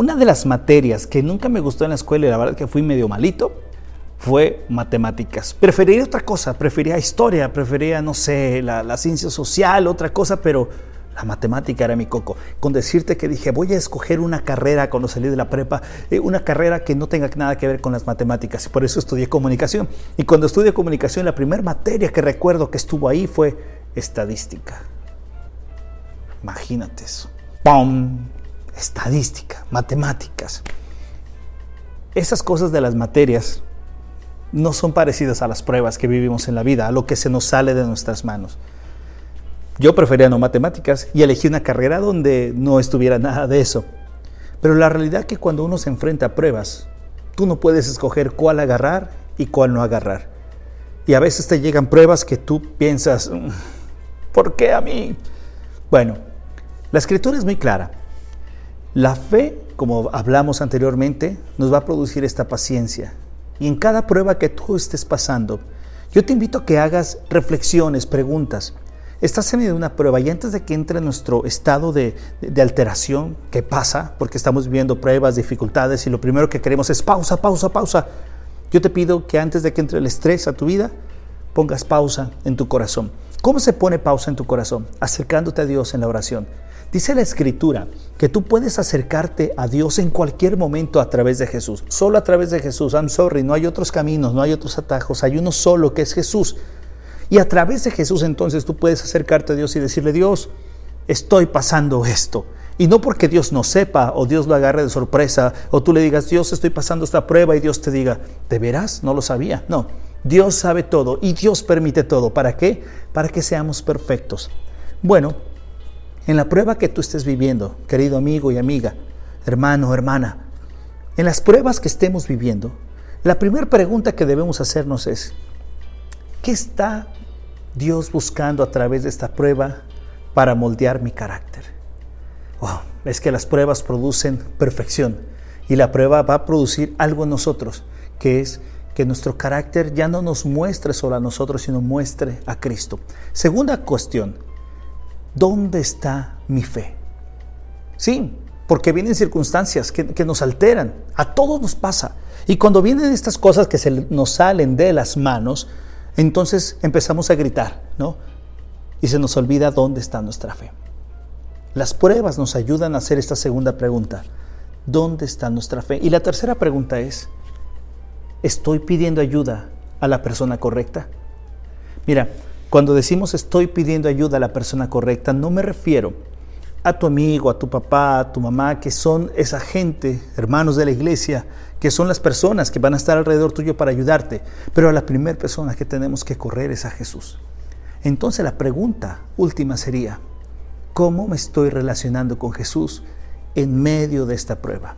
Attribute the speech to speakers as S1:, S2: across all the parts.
S1: una de las materias que nunca me gustó en la escuela y la verdad que fui medio malito fue matemáticas. Prefería otra cosa, prefería historia, prefería, no sé, la, ciencia social, otra cosa, pero la matemática era mi coco. Con decirte que dije, voy a escoger una carrera cuando salí de la prepa, eh, una carrera que no tenga nada que ver con las matemáticas. Y por eso estudié comunicación. Y cuando estudié comunicación, la primera materia que recuerdo que estuvo ahí fue estadística. Imagínate eso. ¡Pum! Estadística, matemáticas. Esas cosas de las materias no son parecidas a las pruebas que vivimos en la vida, a lo que se nos sale de nuestras manos. Yo prefería no matemáticas y elegí una carrera donde no estuviera nada de eso. Pero la realidad es que cuando uno se enfrenta a pruebas, tú no puedes escoger cuál agarrar y cuál no agarrar. Y a veces te llegan pruebas que tú piensas, mm, ¿por qué a mí? Bueno, la escritura es muy clara. La fe, como hablamos anteriormente, nos va a producir esta paciencia, y en cada prueba que tú estés pasando, yo te invito a que hagas reflexiones, preguntas. Estás en medio de una prueba y antes de que entre nuestro estado de, de, alteración, ¿qué pasa? Porque estamos viviendo pruebas, dificultades y lo primero que queremos es pausa, pausa, pausa. Yo te pido que antes de que entre el estrés a tu vida, pongas pausa en tu corazón. ¿Cómo se pone pausa en tu corazón? Acercándote a Dios en la oración. Dice la escritura que tú puedes acercarte a Dios en cualquier momento a través de Jesús. Solo a través de Jesús. I'm sorry, no hay otros caminos, no hay otros atajos. Hay uno solo que es Jesús. Y a través de Jesús entonces tú puedes acercarte a Dios y decirle, Dios, estoy pasando esto. Y no porque Dios no sepa o Dios lo agarre de sorpresa o tú le digas, Dios, estoy pasando esta prueba y Dios te diga, ¿de veras? No lo sabía. No, Dios sabe todo y Dios permite todo. ¿Para qué? Para que seamos perfectos. Bueno, en la prueba que tú estés viviendo, querido amigo y amiga, hermano hermana, en las pruebas que estemos viviendo, la primera pregunta que debemos hacernos es, ¿qué está Dios buscando a través de esta prueba para moldear mi carácter? Wow, es que las pruebas producen perfección y la prueba va a producir algo en nosotros, que es que nuestro carácter ya no nos muestre solo a nosotros, sino muestre a Cristo. Segunda cuestión, ¿dónde está mi fe? Sí, porque vienen circunstancias que, nos alteran, a todos nos pasa. Y cuando vienen estas cosas que se nos salen de las manos, entonces empezamos a gritar, ¿no? Y se nos olvida dónde está nuestra fe. Las pruebas nos ayudan a hacer esta segunda pregunta. ¿Dónde está nuestra fe? Y la tercera pregunta es, ¿estoy pidiendo ayuda a la persona correcta? Mira, cuando decimos estoy pidiendo ayuda a la persona correcta, no me refiero a tu amigo, a tu papá, a tu mamá, que son esa gente, hermanos de la iglesia, que son las personas que van a estar alrededor tuyo para ayudarte. Pero a la primera persona que tenemos que correr es a Jesús. Entonces la pregunta última sería, ¿cómo me estoy relacionando con Jesús en medio de esta prueba?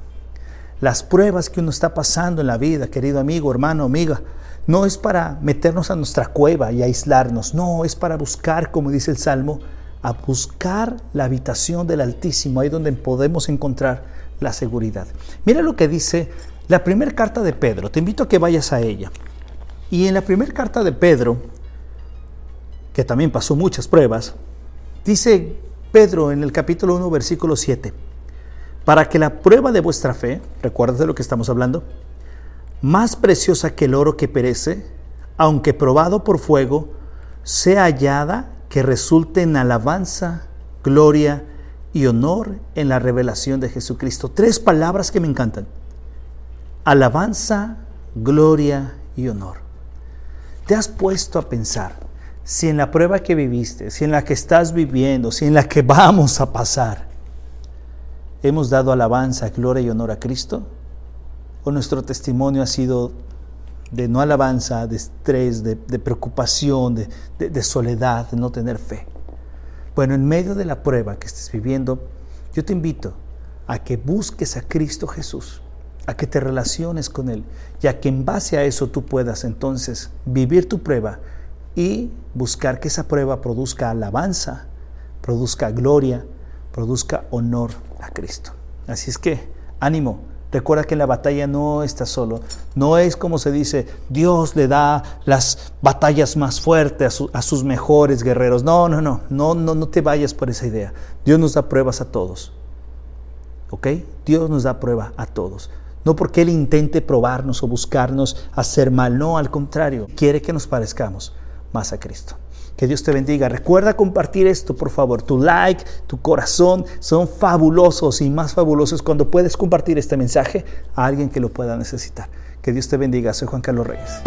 S1: Las pruebas que uno está pasando en la vida, querido amigo, hermano, amiga, no es para meternos a nuestra cueva y aislarnos, no, es para buscar, como dice el Salmo, a buscar la habitación del Altísimo, ahí donde podemos encontrar la seguridad. Mira lo que dice la primera carta de Pedro, te invito a que vayas a ella. Y en la primera carta de Pedro, que también pasó muchas pruebas, dice Pedro en el capítulo 1, versículo 7, para que la prueba de vuestra fe, recuerdas de lo que estamos hablando, más preciosa que el oro que perece, aunque probado por fuego, sea hallada que resulte en alabanza, gloria y honor en la revelación de Jesucristo. Tres palabras que me encantan. Alabanza, gloria y honor. ¿Te has puesto a pensar si en la prueba que viviste, si en la que estás viviendo, si en la que vamos a pasar, hemos dado alabanza, gloria y honor a Cristo? o nuestro testimonio ha sido de no alabanza, de estrés, de, preocupación, de, de soledad, de no tener fe. Bueno, en medio de la prueba que estés viviendo, yo te invito a que busques a Cristo Jesús, a que te relaciones con Él y a que en base a eso tú puedas entonces vivir tu prueba y buscar que esa prueba produzca alabanza, produzca gloria, produzca honor a Cristo. Así es que, ánimo, Recuerda que en la batalla no estás solo. No es como se dice, Dios le da las batallas más fuertes a, sus mejores guerreros. No, no, no, no, no, no te vayas por esa idea. Dios nos da pruebas a todos. ¿Ok? Dios nos da prueba a todos. No porque Él intente probarnos o buscarnos hacer mal, no, al contrario, quiere que nos parezcamos más a Cristo. Que Dios te bendiga. Recuerda compartir esto, por favor. Tu like, tu corazón son fabulosos y más fabulosos cuando puedes compartir este mensaje a alguien que lo pueda necesitar. Que Dios te bendiga. Soy Juan Carlos Reyes.